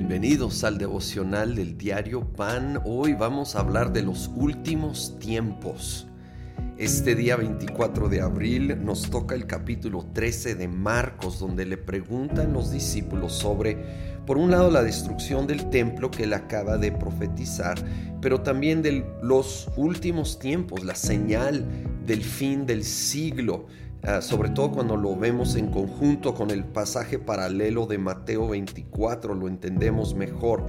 Bienvenidos al devocional del diario Pan. Hoy vamos a hablar de los últimos tiempos. Este día 24 de abril nos toca el capítulo 13 de Marcos, donde le preguntan los discípulos sobre, por un lado, la destrucción del templo que él acaba de profetizar, pero también de los últimos tiempos, la señal del fin del siglo Ah, sobre todo cuando lo vemos en conjunto con el pasaje paralelo de Mateo 24, lo entendemos mejor.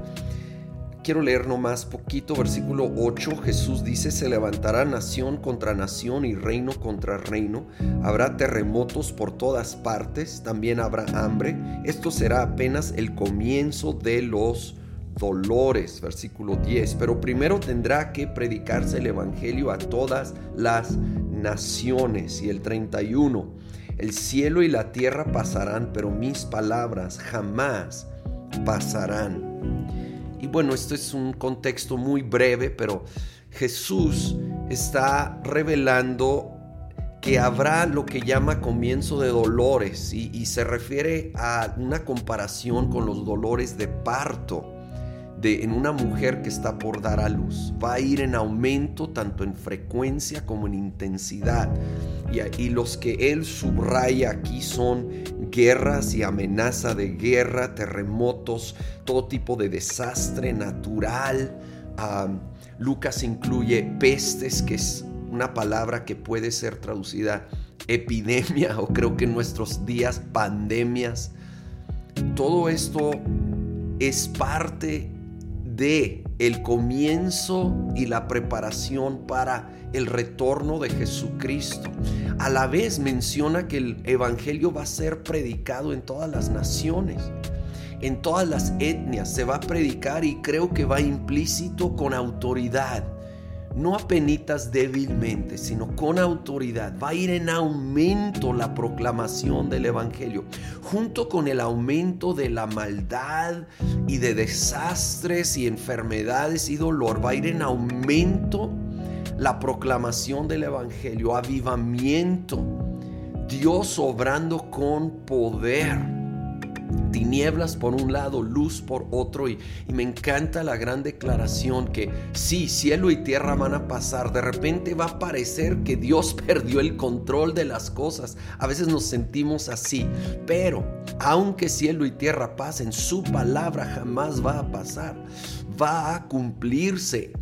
Quiero leer nomás poquito, versículo 8, Jesús dice, se levantará nación contra nación y reino contra reino, habrá terremotos por todas partes, también habrá hambre, esto será apenas el comienzo de los dolores, versículo 10, pero primero tendrá que predicarse el Evangelio a todas las naciones. Y el 31, el cielo y la tierra pasarán, pero mis palabras jamás pasarán. Y bueno, esto es un contexto muy breve, pero Jesús está revelando que habrá lo que llama comienzo de dolores y, y, se refiere a una comparación con los dolores de parto en una mujer que está por dar a luz. Va a ir en aumento tanto en frecuencia como en intensidad. Y, y los que él subraya aquí son guerras y amenaza de guerra, terremotos, todo tipo de desastre natural. Lucas incluye pestes, que es una palabra que puede ser traducida epidemia o creo que en nuestros días pandemias. Todo esto es parte de el comienzo y la preparación para el retorno de Jesucristo. A la vez menciona que el Evangelio va a ser predicado en todas las naciones, en todas las etnias, se va a predicar y creo que va implícito con autoridad no apenitas débilmente, sino con autoridad. Va a ir en aumento la proclamación del Evangelio, junto con el aumento de la maldad y de desastres y enfermedades y dolor. Va a ir en aumento la proclamación del Evangelio, avivamiento, Dios obrando con poder tinieblas por un lado, luz por otro. Y, me encanta la gran declaración que sí, cielo y tierra van a pasar. De repente va a parecer que Dios perdió el control de las cosas. A veces nos sentimos así. Pero aunque cielo y tierra pasen, su palabra jamás va a pasar. Va a cumplirse.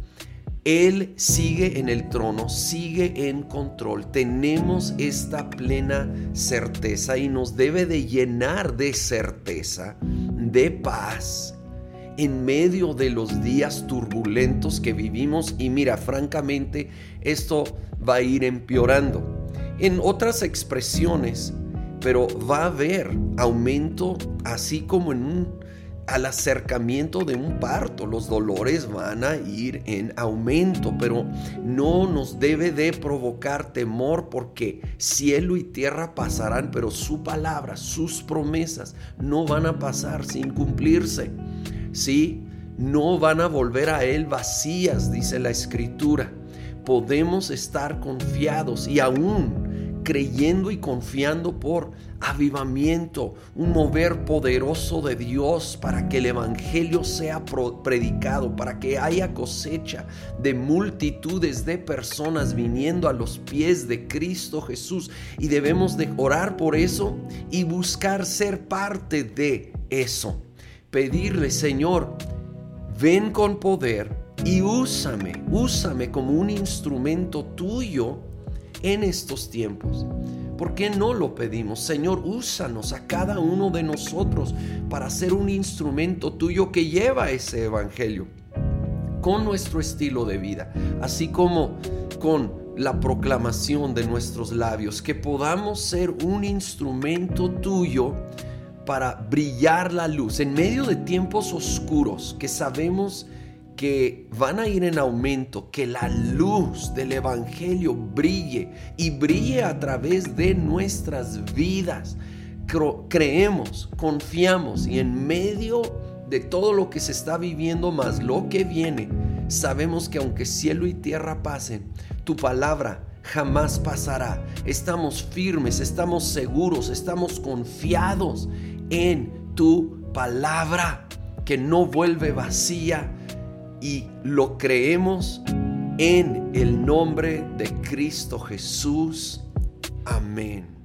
Él sigue en el trono, sigue en control. Tenemos esta plena certeza y nos debe de llenar de certeza, de paz en medio de los días turbulentos que vivimos y mira, francamente, esto va a ir empeorando. En otras expresiones, pero va a haber aumento así como en un al acercamiento de un parto. Los dolores van a ir en aumento, pero no nos debe de provocar temor porque cielo y tierra pasarán, pero su palabra, sus promesas no van a pasar sin cumplirse. Sí, no van a volver a él vacías, dice la escritura. Podemos estar confiados y aún creyendo y confiando por avivamiento, un mover poderoso de Dios para que el Evangelio sea predicado, para que haya cosecha de multitudes de personas viniendo a los pies de Cristo Jesús. Y debemos de orar por eso y buscar ser parte de eso. Pedirle, Señor, ven con poder y úsame, úsame como un instrumento tuyo en estos tiempos. ¿Por qué no lo pedimos? Señor, úsanos a cada uno de nosotros para ser un instrumento tuyo que lleva ese evangelio con nuestro estilo de vida, así como con la proclamación de nuestros labios, que podamos ser un instrumento tuyo para brillar la luz en medio de tiempos oscuros que sabemos que van a ir en aumento, que la luz del Evangelio brille y brille a través de nuestras vidas. Creemos, confiamos y en medio de todo lo que se está viviendo más lo que viene, sabemos que aunque cielo y tierra pasen, tu palabra jamás pasará. Estamos firmes, estamos seguros, estamos confiados en tu palabra. que no vuelve vacía y lo creemos en el nombre de Cristo Jesús. Amén.